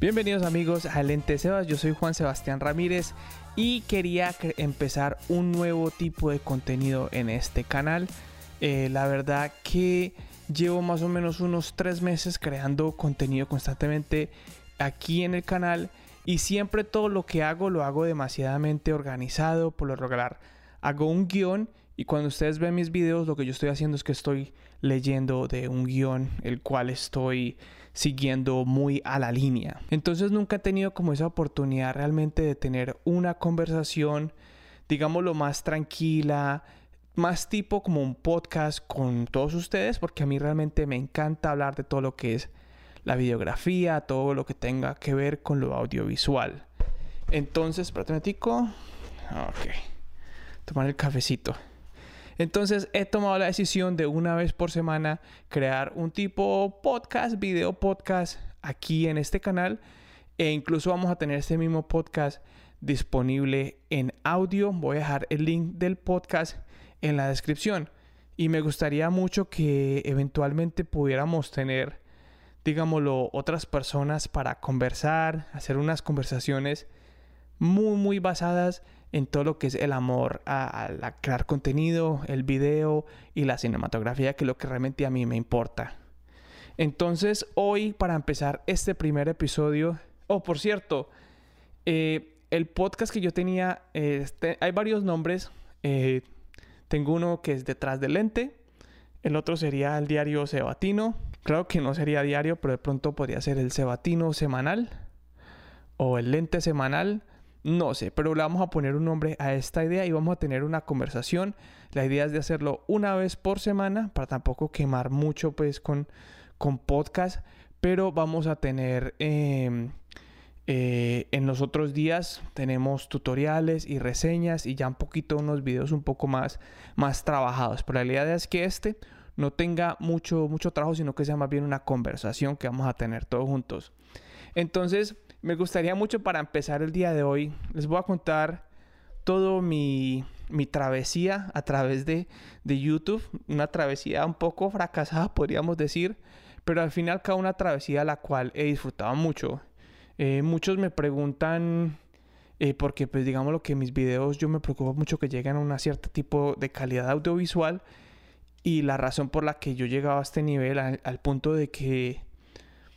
Bienvenidos amigos a Lente Sebas, yo soy Juan Sebastián Ramírez y quería empezar un nuevo tipo de contenido en este canal. Eh, la verdad que llevo más o menos unos tres meses creando contenido constantemente aquí en el canal y siempre todo lo que hago lo hago demasiadamente organizado, por lo regular hago un guion y cuando ustedes ven mis videos lo que yo estoy haciendo es que estoy leyendo de un guion el cual estoy siguiendo muy a la línea. Entonces nunca he tenido como esa oportunidad realmente de tener una conversación, digámoslo, más tranquila, más tipo como un podcast con todos ustedes, porque a mí realmente me encanta hablar de todo lo que es la videografía, todo lo que tenga que ver con lo audiovisual. Entonces, espérate un Ok. Tomar el cafecito. Entonces he tomado la decisión de una vez por semana crear un tipo podcast, video podcast aquí en este canal. E incluso vamos a tener este mismo podcast disponible en audio. Voy a dejar el link del podcast en la descripción. Y me gustaría mucho que eventualmente pudiéramos tener, digámoslo, otras personas para conversar, hacer unas conversaciones muy, muy basadas en todo lo que es el amor a, crear contenido, el video y la cinematografía, que es lo que realmente a mí me importa. Entonces, hoy, para empezar este primer episodio, oh, por cierto, eh, el podcast que yo tenía, este, hay varios nombres. Eh, tengo uno que es detrás del lente, el otro sería el diario Cebatino. Claro que no sería diario, pero de pronto podría ser el Cebatino semanal o el lente semanal no sé, pero le vamos a poner un nombre a esta idea y vamos a tener una conversación. La idea es de hacerlo una vez por semana para tampoco quemar mucho pues con, con podcast, pero vamos a tener em, eh, en los otros días tenemos tutoriales y reseñas y ya un poquito unos videos un poco más, más trabajados. Pero la idea es que este no tenga mucho, mucho trabajo, sino que sea más bien una conversación que vamos a tener todos juntos. Entonces, me gustaría mucho para empezar el día de hoy, les voy a contar todo mi, travesía a través de, YouTube, una travesía un poco fracasada podríamos decir, pero al final cada una travesía la cual he disfrutado mucho. Eh, muchos me preguntan, eh, porque pues digamos lo que mis videos yo me preocupo mucho que lleguen a un cierto tipo de calidad audiovisual y la razón por la que yo he llegado a este nivel al punto de que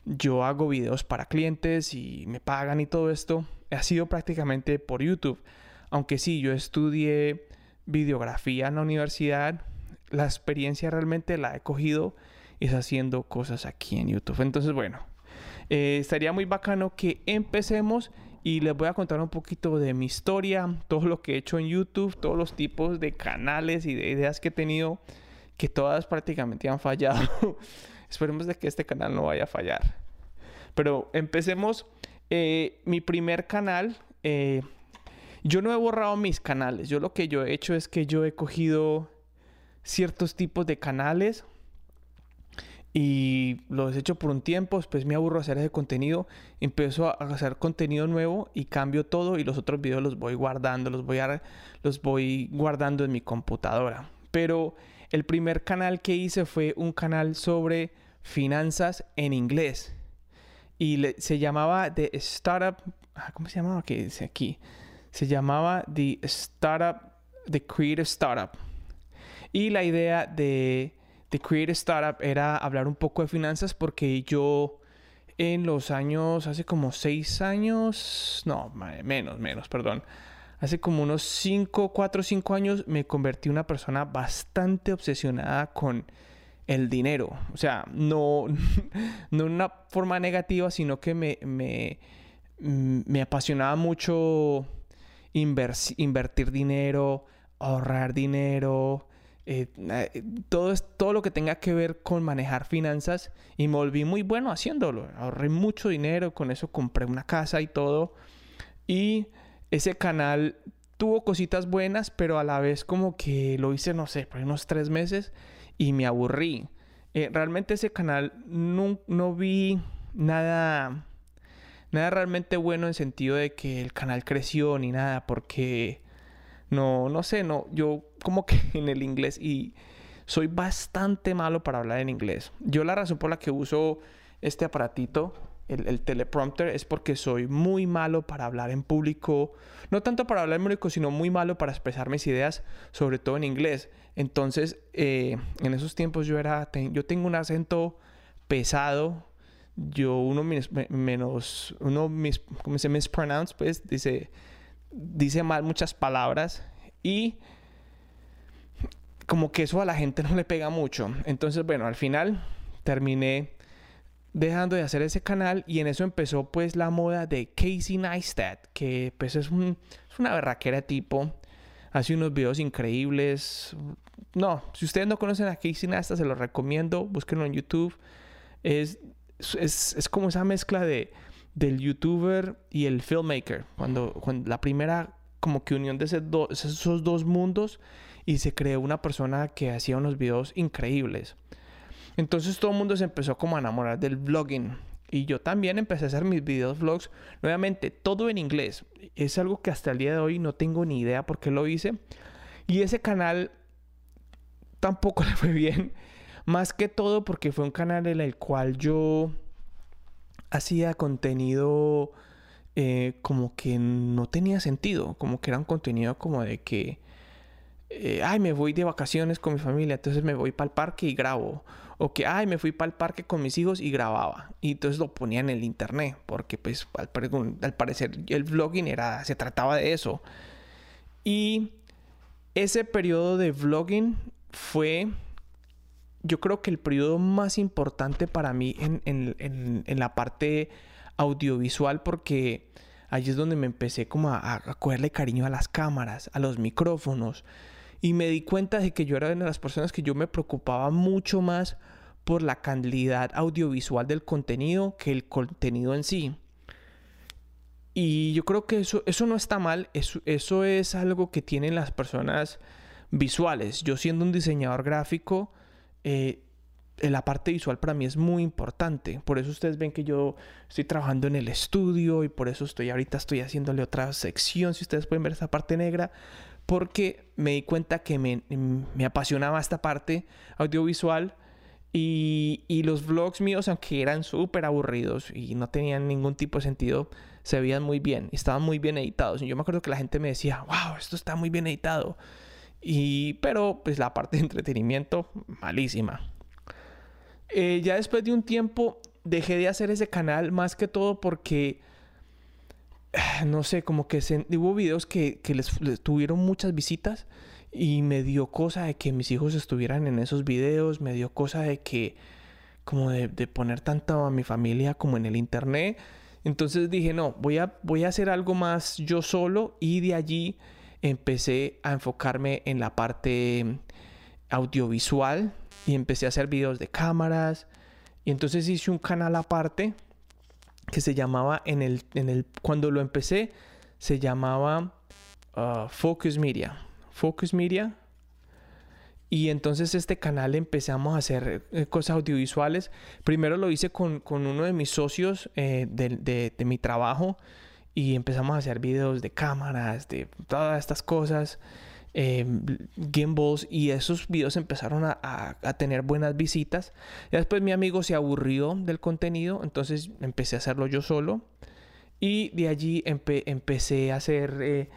yo hago videos para clientes y me pagan y todo esto, ha sido prácticamente por YouTube. Aunque sí, yo estudié videografía en la universidad, la experiencia realmente la he cogido es haciendo cosas aquí en YouTube. Entonces, bueno, eh, estaría muy bacano que empecemos y les voy a contar un poquito de mi historia, todo lo que he hecho en YouTube, todos los tipos de canales y de ideas que he tenido, que todas prácticamente han fallado. Esperemos de que este canal no vaya a fallar. Pero empecemos. Eh, mi primer canal, eh, yo no he borrado mis canales. Yo lo que yo he hecho es que yo he cogido ciertos tipos de canales y los he hecho por un tiempo, después me aburro hacer ese contenido, empiezo a hacer contenido nuevo y cambio todo y los otros videos los voy guardando, los voy, los voy guardando en mi computadora. Pero el primer canal que hice fue un canal sobre finanzas en inglés. Y se llamaba The Startup. Ah, ¿Cómo se llamaba? Que dice aquí. Se llamaba The Startup. The Creative Startup. Y la idea de The Creative Startup era hablar un poco de finanzas porque yo en los años, hace como seis años, no, menos, menos, perdón. Hace como unos cinco, cuatro, cinco años me convertí en una persona bastante obsesionada con el dinero. O sea, no, no una forma negativa, sino que me, me, me apasionaba mucho invertir dinero, ahorrar dinero, eh, eh, todo, todo lo que tenga que ver con manejar finanzas y me volví muy bueno haciéndolo. Ahorré mucho dinero, con eso compré una casa y todo. Y ese canal tuvo cositas buenas, pero a la vez como que lo hice, no sé, por unos tres meses y me aburrí. Eh, realmente ese canal no, no, vi nada, nada realmente bueno en sentido de que el canal creció ni nada, porque no, no sé, no, yo como que en el inglés y soy bastante malo para hablar en inglés. Yo la razón por la que uso este aparatito el, teleprompter es porque soy muy malo para hablar en público. No tanto para hablar en público, sino muy malo para expresar mis ideas, sobre todo en inglés. Entonces, eh, en esos tiempos yo era, yo tengo un acento pesado. Yo, uno menos, uno mis, ¿cómo se mispronounce? Pues dice, dice mal muchas palabras y como que eso a la gente no le pega mucho. Entonces, bueno, al final terminé dejando de hacer ese canal y en eso empezó pues la moda de Casey Neistat, que pues es, una berraquera tipo, hace unos videos increíbles. No, si ustedes no conocen a Casey Neistat, se los recomiendo, búsquenlo en YouTube. Es, es, como esa mezcla de, del youtuber y el filmmaker, cuando, la primera como que unión de esos dos mundos y se creó una persona que hacía unos videos increíbles. Entonces todo el mundo se empezó como a enamorar del vlogging. Y yo también empecé a hacer mis videos vlogs, nuevamente, todo en inglés. Es algo que hasta el día de hoy no tengo ni idea por qué lo hice. Y ese canal tampoco le fue bien. Más que todo porque fue un canal en el cual yo hacía contenido eh, como que no tenía sentido. Como que era un contenido como de que, eh, ay, me voy de vacaciones con mi familia, entonces me voy para el parque y grabo. O que, ay, me fui para el parque con mis hijos y grababa. Y entonces lo ponía en el internet. Porque pues al, parecer el vlogging era, se trataba de eso. Y ese periodo de vlogging fue, yo creo que el periodo más importante para mí en, en, la parte audiovisual porque allí es donde me empecé como a, a, cogerle cariño a las cámaras, a los micrófonos. Y me di cuenta de que yo era una de las personas que yo me preocupaba mucho más por la calidad audiovisual del contenido que el contenido en sí. Y yo creo que eso, eso no está mal, eso, eso es algo que tienen las personas visuales. Yo siendo un diseñador gráfico, eh, la parte visual para mí es muy importante. Por eso ustedes ven que yo estoy trabajando en el estudio y por eso estoy ahorita estoy haciéndole otra sección, si ustedes pueden ver esa parte negra, porque me di cuenta que me, me apasionaba esta parte audiovisual y, y los vlogs míos, aunque eran súper aburridos y no tenían ningún tipo de sentido, se veían muy bien, estaban muy bien editados. Y yo me acuerdo que la gente me decía, wow, esto está muy bien editado. Y, pero pues la parte de entretenimiento, malísima. Eh, ya después de un tiempo dejé de hacer ese canal más que todo porque, no sé, como que se, hubo videos que, que les, tuvieron muchas visitas y me dio cosa de que mis hijos estuvieran en esos videos, me dio cosa de que, como de, poner tanto a mi familia como en el internet. Entonces dije, no, voy a, voy a hacer algo más yo solo y de allí empecé a enfocarme en la parte audiovisual y empecé a hacer videos de cámaras. Y entonces hice un canal aparte que se llamaba en el, en el cuando lo empecé, se llamaba uh, Focus Media. Focus Media. Y entonces este canal empezamos a hacer eh, cosas audiovisuales. Primero lo hice con, uno de mis socios eh, de, mi trabajo y empezamos a hacer videos de cámaras, de todas estas cosas, eh, gimbals y esos videos empezaron a, tener buenas visitas. Después mi amigo se aburrió del contenido, entonces empecé a hacerlo yo solo y de allí empecé a hacer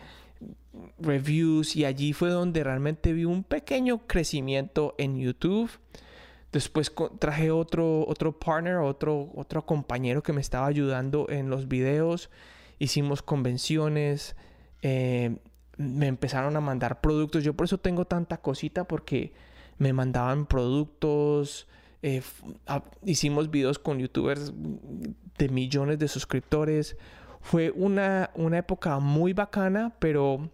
reviews y allí fue donde realmente vi un pequeño crecimiento en YouTube. Después traje otro, otro partner, otro, otro compañero que me estaba ayudando en los videos. Hicimos convenciones. Eh, me empezaron a mandar productos. Yo por eso tengo tanta cosita porque me mandaban productos. Eh, hicimos videos con youtubers de millones de suscriptores. Fue una, una época muy bacana, pero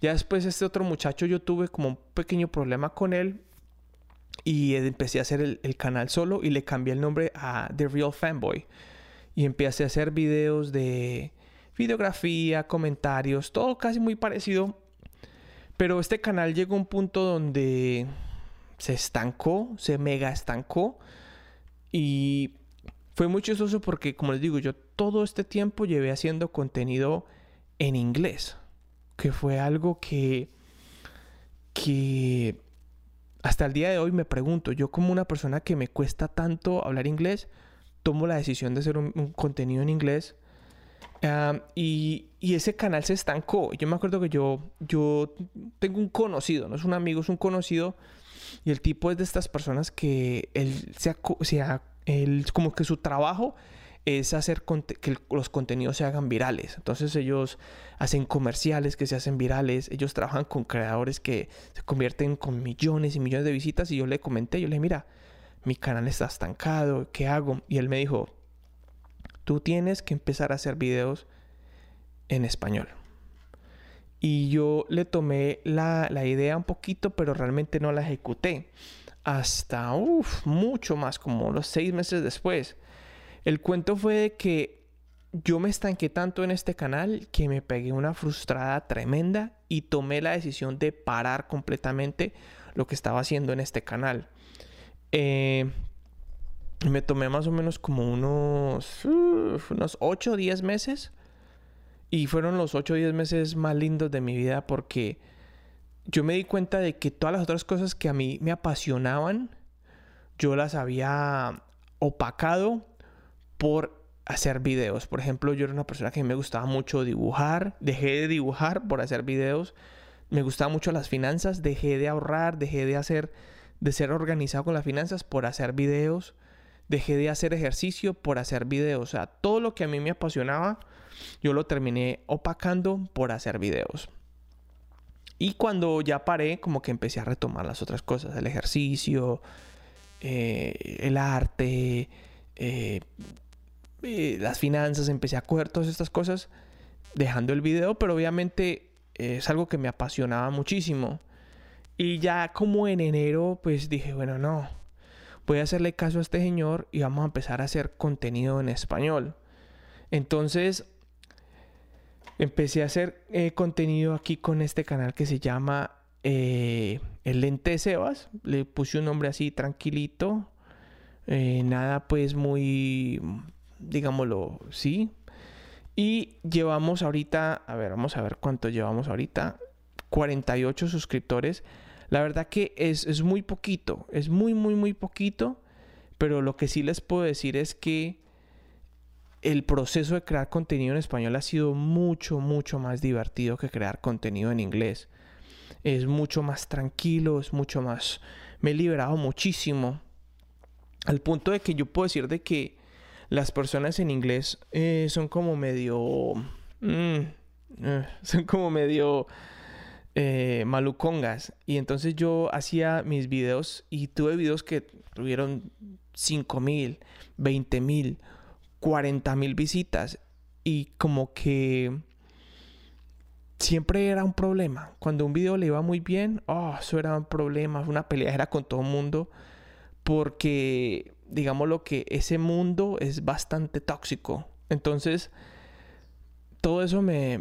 ya después este otro muchacho yo tuve como un pequeño problema con él y empecé a hacer el, canal solo y le cambié el nombre a The Real Fanboy. Y empecé a hacer videos de videografía, comentarios, todo casi muy parecido. Pero este canal llegó a un punto donde se estancó, se mega estancó. Y fue muy chistoso porque, como les digo, yo todo este tiempo llevé haciendo contenido en inglés. Que fue algo que. que. hasta el día de hoy me pregunto, yo como una persona que me cuesta tanto hablar inglés, tomo la decisión de hacer un, contenido en inglés. Y, ese canal se estancó. Yo me acuerdo que yo, yo tengo un conocido, no es un amigo, es un conocido. Y el tipo es de estas personas que él se, sea, él, como que su trabajo es hacer que los contenidos se hagan virales. Entonces ellos hacen comerciales que se hacen virales, ellos trabajan con creadores que se convierten con millones y millones de visitas y yo le comenté, yo le dije, mira, mi canal está estancado, ¿qué hago? Y él me dijo, tú tienes que empezar a hacer videos en español. Y yo le tomé la, la idea un poquito, pero realmente no la ejecuté. Hasta, mucho más, como los seis meses después el cuento fue de que yo me estanqué tanto en este canal que me pegué una frustrada tremenda y tomé la decisión de parar completamente lo que estaba haciendo en este canal. Eh, me tomé más o menos como unos, unos 8 o 10 meses. Y fueron los 8 o 10 meses más lindos de mi vida porque yo me di cuenta de que todas las otras cosas que a mí me apasionaban, yo las había opacado por hacer videos. Por ejemplo, yo era una persona que me gustaba mucho dibujar, dejé de dibujar por hacer videos. Me gustaban mucho las finanzas, dejé de ahorrar, dejé de hacer de ser organizado con las finanzas por hacer videos. Dejé de hacer ejercicio por hacer videos. O sea, todo lo que a mí me apasionaba, yo lo terminé opacando por hacer videos. Y cuando ya paré, como que empecé a retomar las otras cosas, el ejercicio, eh, el arte, eh, eh, las finanzas, empecé a coger todas estas cosas dejando el video, pero obviamente es algo que me apasionaba muchísimo. Y ya como en enero, pues dije, bueno, no, voy a hacerle caso a este señor y vamos a empezar a hacer contenido en español. Entonces, empecé a hacer eh, contenido aquí con este canal que se llama El Lente Sebas. Le puse un nombre así tranquilito. nada pues muy digámoslo, sí. Y llevamos ahorita, a ver, vamos a ver cuánto llevamos ahorita. 48 suscriptores. La verdad que es, es muy poquito, es muy, muy, muy poquito. Pero lo que sí les puedo decir es que el proceso de crear contenido en español ha sido mucho, mucho más divertido que crear contenido en inglés. Es mucho más tranquilo, es mucho más... Me he liberado muchísimo. Al punto de que yo puedo decir de que las personas en inglés eh, son como medio... Mm, eh, son como medio... Eh, malucongas. Y entonces yo hacía mis videos y tuve videos que tuvieron 5 mil, 20 mil, 40 mil visitas. Y como que siempre era un problema. Cuando un video le iba muy bien, oh, eso era un problema, una pelea era con todo el mundo. Porque digamos lo que ese mundo es bastante tóxico. Entonces, todo eso me...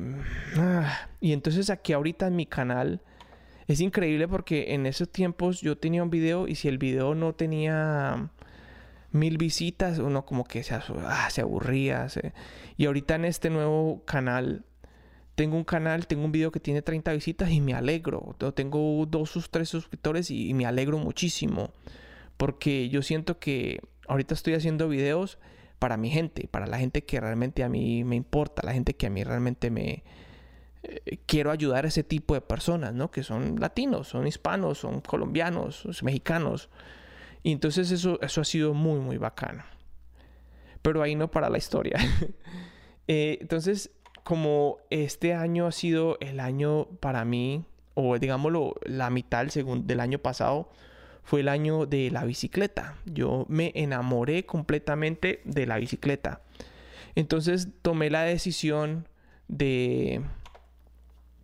Ah, y entonces aquí ahorita en mi canal es increíble porque en esos tiempos yo tenía un video y si el video no tenía mil visitas, uno como que se, ah, se aburría. Y ahorita en este nuevo canal, tengo un canal, tengo un video que tiene 30 visitas y me alegro. Tengo dos o tres suscriptores y me alegro muchísimo. Porque yo siento que ahorita estoy haciendo videos para mi gente, para la gente que realmente a mí me importa, la gente que a mí realmente me... Eh, quiero ayudar a ese tipo de personas, ¿no? Que son latinos, son hispanos, son colombianos, son mexicanos. Y entonces eso, eso ha sido muy, muy bacano. Pero ahí no para la historia. Eh, entonces, como este año ha sido el año para mí, o digámoslo, la mitad del año pasado, fue el año de la bicicleta. Yo me enamoré completamente de la bicicleta. Entonces tomé la decisión de,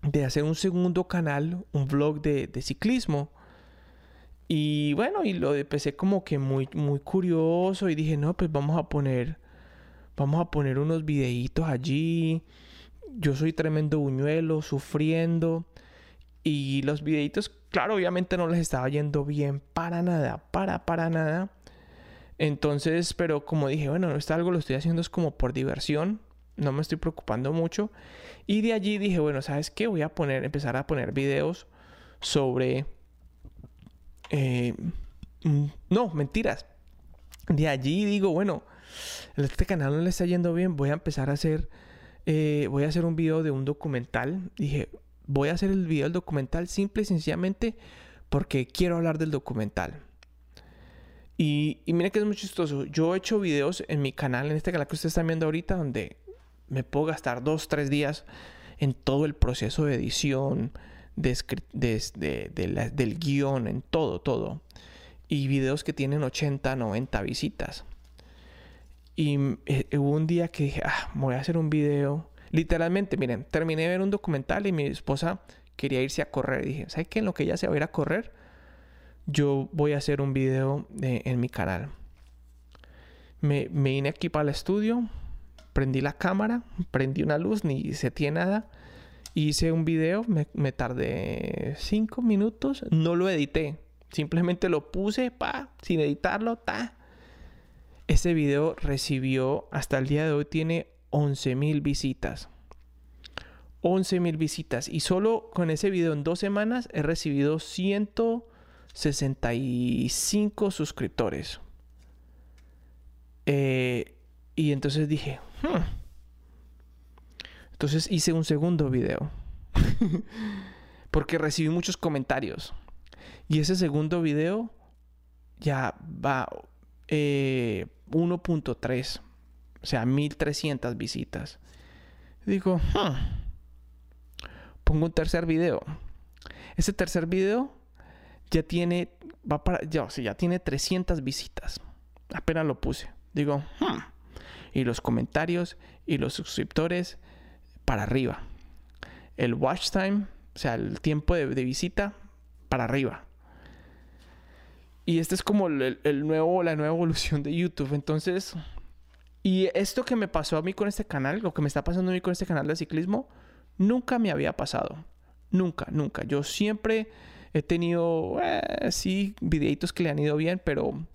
de hacer un segundo canal, un vlog de, ciclismo. Y bueno, y lo empecé como que muy, muy curioso y dije, no, pues vamos a poner, vamos a poner unos videitos allí. Yo soy tremendo buñuelo, sufriendo. Y los videitos claro, obviamente no les estaba yendo bien para nada, para, para nada. Entonces, pero como dije, bueno, esto algo lo estoy haciendo es como por diversión, no me estoy preocupando mucho. Y de allí dije, bueno, ¿sabes qué? Voy a poner, empezar a poner videos sobre... Eh, mm, no, mentiras. De allí digo, bueno, este canal no le está yendo bien, voy a empezar a hacer, eh, voy a hacer un video de un documental. Dije, voy a hacer el video del documental simple y sencillamente porque quiero hablar del documental. Y, y mira que es muy chistoso. Yo he hecho videos en mi canal, en este canal que ustedes están viendo ahorita, donde me puedo gastar dos, tres días en todo el proceso de edición, de, del guion, en todo, todo. Y videos que tienen 80, 90 visitas. Y eh, hubo un día que dije, ah, voy a hacer un video. Literalmente, miren, terminé de ver un documental y mi esposa quería irse a correr. dije, ¿sabes qué? En lo que ella se va a ir a correr, yo voy a hacer un video en mi canal. Me, vine aquí para el estudio, prendí la cámara, prendí una luz, ni se tiene nada Hice un video, me, tardé cinco minutos, no lo edité, simplemente lo puse, pa, sin editarlo, ta. Ese video recibió, hasta el día de hoy tiene 11 mil visitas. 11 mil visitas. Y solo con ese video en dos semanas he recibido 165 suscriptores. Eh, y entonces dije, hmm, entonces hice un segundo video. Porque recibí muchos comentarios. Y ese segundo video ya va 1.3. O sea, 1300 visitas. Digo, pongo un tercer video. Ese tercer video ya tiene, va para, ya, ya tiene 300 visitas. Apenas lo puse. Digo, y los comentarios y los suscriptores para arriba. El watch time, o sea, el tiempo de, visita, para arriba. Y este es como el, nuevo, la nueva evolución de YouTube. Entonces, y esto que me pasó a mí con este canal, lo que me está pasando a mí con este canal de ciclismo, nunca me había pasado. Nunca, nunca. Yo siempre he tenido, eh, sí, videitos que le han ido bien, pero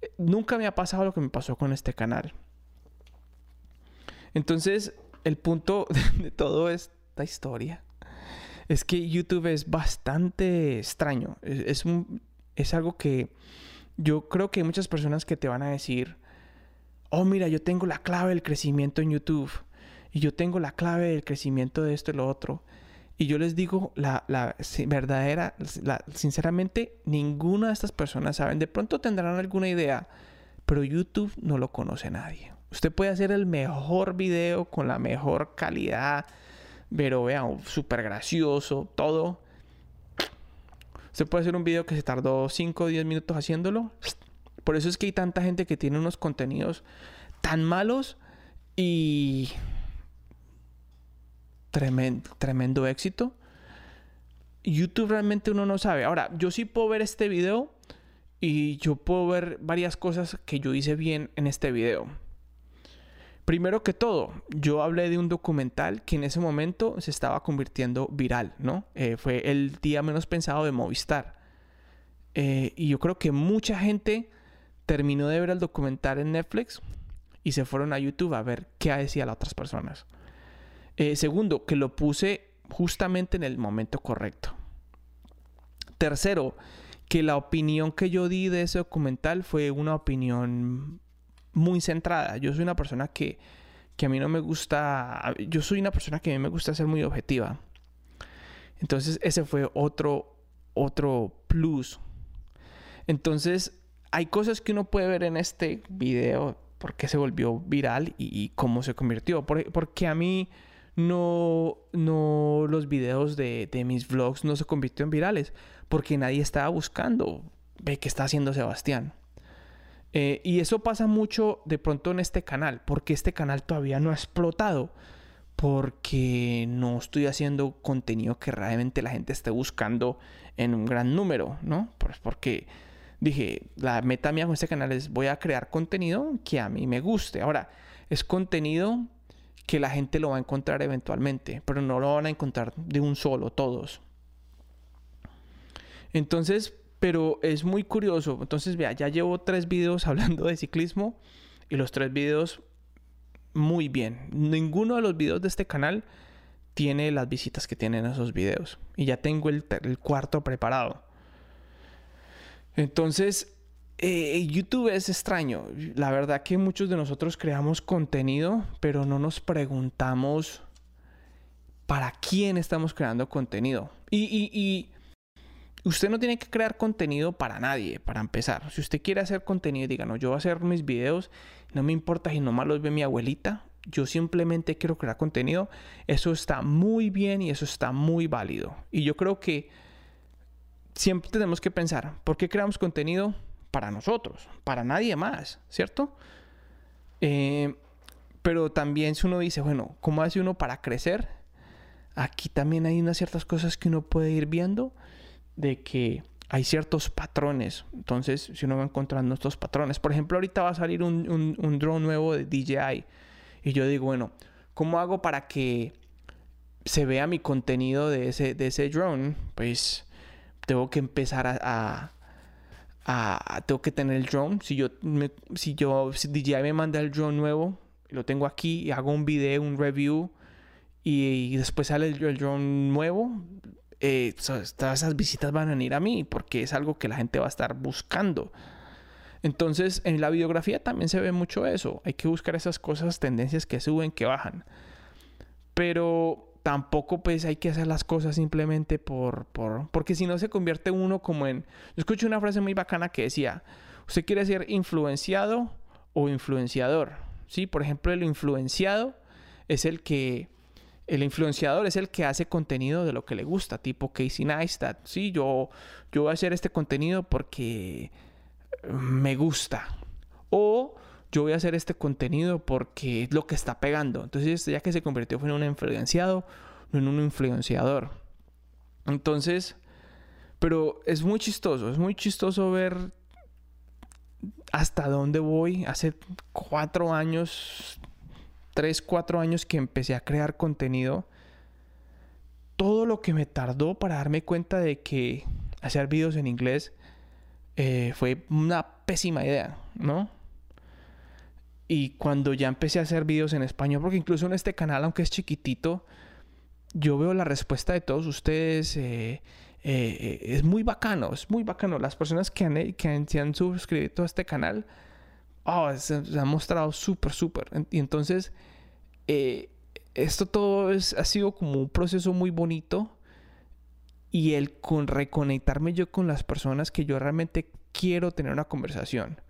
eh, nunca me ha pasado lo que me pasó con este canal. Entonces, el punto de toda esta historia es que YouTube es bastante extraño. Es, un, es algo que yo creo que hay muchas personas que te van a decir, oh mira, yo tengo la clave del crecimiento en YouTube. Y yo tengo la clave del crecimiento de esto y lo otro. Y yo les digo, la, la verdadera, la, sinceramente, ninguna de estas personas saben. De pronto tendrán alguna idea, pero YouTube no lo conoce nadie. Usted puede hacer el mejor video con la mejor calidad, pero vean, súper gracioso, todo. Usted puede hacer un video que se tardó 5 o 10 minutos haciéndolo. Por eso es que hay tanta gente que tiene unos contenidos tan malos y tremendo, tremendo éxito. YouTube realmente uno no sabe. Ahora, yo sí puedo ver este video y yo puedo ver varias cosas que yo hice bien en este video. Primero que todo, yo hablé de un documental que en ese momento se estaba convirtiendo viral, ¿no? Eh, fue el día menos pensado de Movistar. Eh, y yo creo que mucha gente terminó de ver el documental en Netflix y se fueron a YouTube a ver qué decían las otras personas. Eh, segundo, que lo puse justamente en el momento correcto. Tercero, que la opinión que yo di de ese documental fue una opinión muy centrada. Yo soy una persona que, que a mí no me gusta, yo soy una persona que a mí me gusta ser muy objetiva. Entonces ese fue otro, otro plus. Entonces hay cosas que uno puede ver en este video, por qué se volvió viral y, cómo se convirtió. porque a mí no, no los videos de, de mis vlogs no se convirtieron virales, porque nadie estaba buscando, ve qué está haciendo Sebastián. Eh, y eso pasa mucho de pronto en este canal, porque este canal todavía no ha explotado, porque no estoy haciendo contenido que realmente la gente esté buscando en un gran número, ¿no? Pues porque dije, la meta mía con este canal es voy a crear contenido que a mí me guste. Ahora, es contenido que la gente lo va a encontrar eventualmente, pero no lo van a encontrar de un solo, todos. Entonces, pero es muy curioso. Entonces, vea, ya llevo tres videos hablando de ciclismo y los tres videos muy bien. Ninguno de los videos de este canal tiene las visitas que tienen esos videos. Y ya tengo el, cuarto preparado. Entonces, eh, YouTube es extraño. La verdad que muchos de nosotros creamos contenido, pero no nos preguntamos para quién estamos creando contenido. Y, usted no tiene que crear contenido para nadie, para empezar. Si usted quiere hacer contenido, diga, no, yo voy a hacer mis videos, no me importa si nomás los ve mi abuelita. Yo simplemente quiero crear contenido. Eso está muy bien y eso está muy válido. Y yo creo que siempre tenemos que pensar, ¿por qué creamos contenido? Para nosotros, para nadie más, ¿cierto? Eh, pero también si uno dice, bueno, ¿cómo hace uno para crecer? Aquí también hay unas ciertas cosas que uno puede ir viendo de que hay ciertos patrones. Entonces, si uno va encontrando estos patrones, por ejemplo, ahorita va a salir un, un drone nuevo de DJI. Y yo digo, bueno, ¿cómo hago para que se vea mi contenido de ese, de ese drone? Pues tengo que empezar a, a, tengo que tener el drone. Si yo, si yo, si DJI me manda el drone nuevo, lo tengo aquí y hago un video, un review y, después sale el, drone nuevo, eh, todas esas visitas van a ir a mí porque es algo que la gente va a estar buscando. Entonces, en la videografía también se ve mucho eso. Hay que buscar esas cosas, tendencias que suben, que bajan. Pero tampoco pues hay que hacer las cosas simplemente por, por, porque si no se convierte uno como en... Yo escuché una frase muy bacana que decía, usted quiere ser influenciado o influenciador, ¿sí? Por ejemplo, el influenciado es el que... El influenciador es el que hace contenido de lo que le gusta, tipo Casey Neistat, ¿sí? Yo, yo voy a hacer este contenido porque me gusta. O yo voy a hacer este contenido porque es lo que está pegando. Entonces, ya que se convirtió en un influenciado, no en un influenciador. Entonces, pero es muy chistoso, es muy chistoso ver hasta dónde voy. Hace cuatro años, tres, cuatro años que empecé a crear contenido. Todo lo que me tardó para darme cuenta de que hacer videos en inglés eh, fue una pésima idea, ¿no? Y cuando ya empecé a hacer videos en español, porque incluso en este canal, aunque es chiquitito, yo veo la respuesta de todos ustedes. Eh, eh, es muy bacano, es muy bacano. Las personas que, han, que se han suscrito a este canal, oh, se, han mostrado súper, súper. Y entonces, eh, esto todo es, ha sido como un proceso muy bonito. Y el con reconectarme yo con las personas que yo realmente quiero tener una conversación.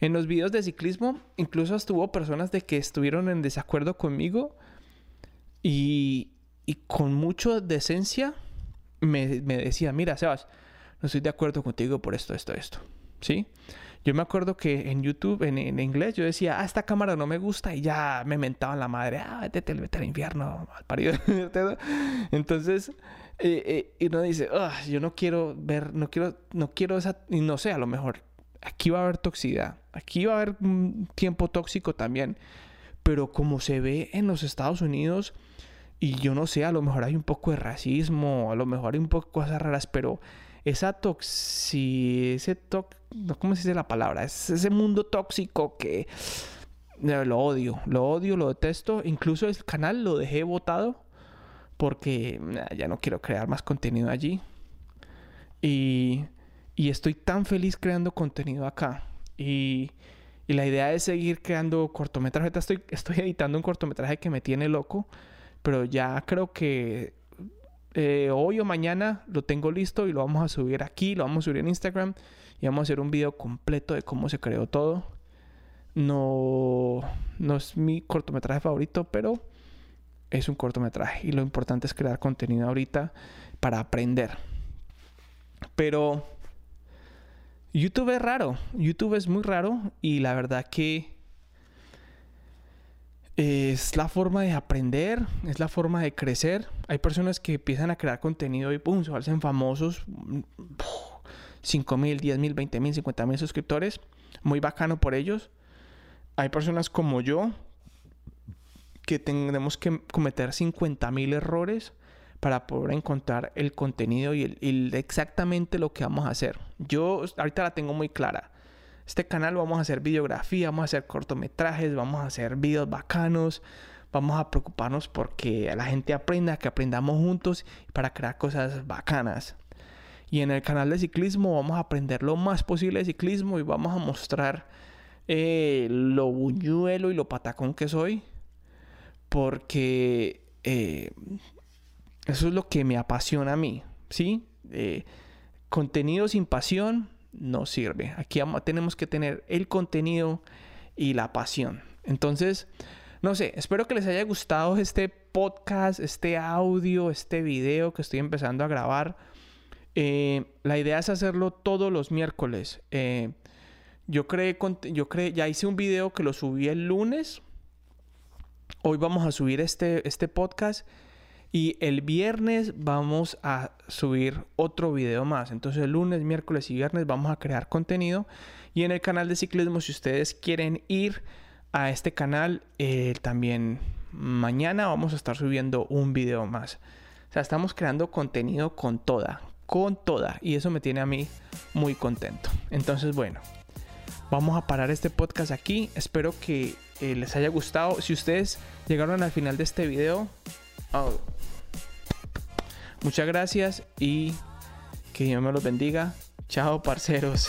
En los videos de ciclismo, incluso estuvo personas de que estuvieron en desacuerdo conmigo y, y con mucha decencia me, me decía, mira, Sebas, no estoy de acuerdo contigo por esto, esto, esto. ¿Sí? Yo me acuerdo que en YouTube, en, en, inglés, yo decía, ah, esta cámara no me gusta y ya me mentaban la madre, ah, vete, vete al infierno, al parido. Entonces, eh, eh, y uno dice, ah, yo no quiero ver, no quiero, no quiero esa, y no sé, a lo mejor aquí va a haber toxicidad, aquí va a haber un tiempo tóxico también, pero como se ve en los Estados Unidos, y yo no sé, a lo mejor hay un poco de racismo, a lo mejor hay un poco de cosas raras, pero esa toxi... ese ¿cómo se dice la palabra? Es ese mundo tóxico que lo odio, lo odio, lo detesto. Incluso el canal lo dejé botado porque ya no quiero crear más contenido allí. Y, y estoy tan feliz creando contenido acá. Y, y la idea es seguir creando cortometrajes. Estoy, estoy editando un cortometraje que me tiene loco pero ya creo que eh, hoy o mañana lo tengo listo y lo vamos a subir aquí, lo vamos a subir en Instagram y vamos a hacer un video completo de cómo se creó todo. No, no es mi cortometraje favorito, pero es un cortometraje y lo importante es crear contenido ahorita para aprender. Pero YouTube es raro, YouTube es muy raro y la verdad que es la forma de aprender, es la forma de crecer. Hay personas que empiezan a crear contenido y pum, se hacen famosos. 5 mil, 10 mil, 20 mil, 50 mil suscriptores. Muy bacano por ellos. Hay personas como yo que tenemos que cometer 50 mil errores para poder encontrar el contenido y, y exactamente lo que vamos a hacer. Yo ahorita la tengo muy clara este canal vamos a hacer videografía, vamos a hacer cortometrajes, vamos a hacer videos bacanos, vamos a preocuparnos porque la gente aprenda, que aprendamos juntos para crear cosas bacanas. Y en el canal de ciclismo vamos a aprender lo más posible de ciclismo y vamos a mostrar eh, lo buñuelo y lo patacón que soy. Porque eh, eso es lo que me apasiona a mí. ¿Sí? Eh, contenido sin pasión no sirve. Aquí tenemos que tener el contenido y la pasión. Entonces, no sé, espero que les haya gustado este podcast, este audio, este video que estoy empezando a grabar. Eh, la idea es hacerlo todos los miércoles. Eh, yo creé, yo ya hice un video que lo subí el lunes. Hoy vamos a subir este, este podcast. Y el viernes vamos a subir otro video más. Entonces el lunes, miércoles y viernes vamos a crear contenido. Y en el canal de ciclismo, si ustedes quieren ir a este canal, eh, también mañana vamos a estar subiendo un video más. O sea, estamos creando contenido con toda, con toda. Y eso me tiene a mí muy contento. Entonces, bueno, vamos a parar este podcast aquí. Espero que eh, les haya gustado. Si ustedes llegaron al final de este video, oh, muchas gracias y que Dios me los bendiga. Chao, parceros.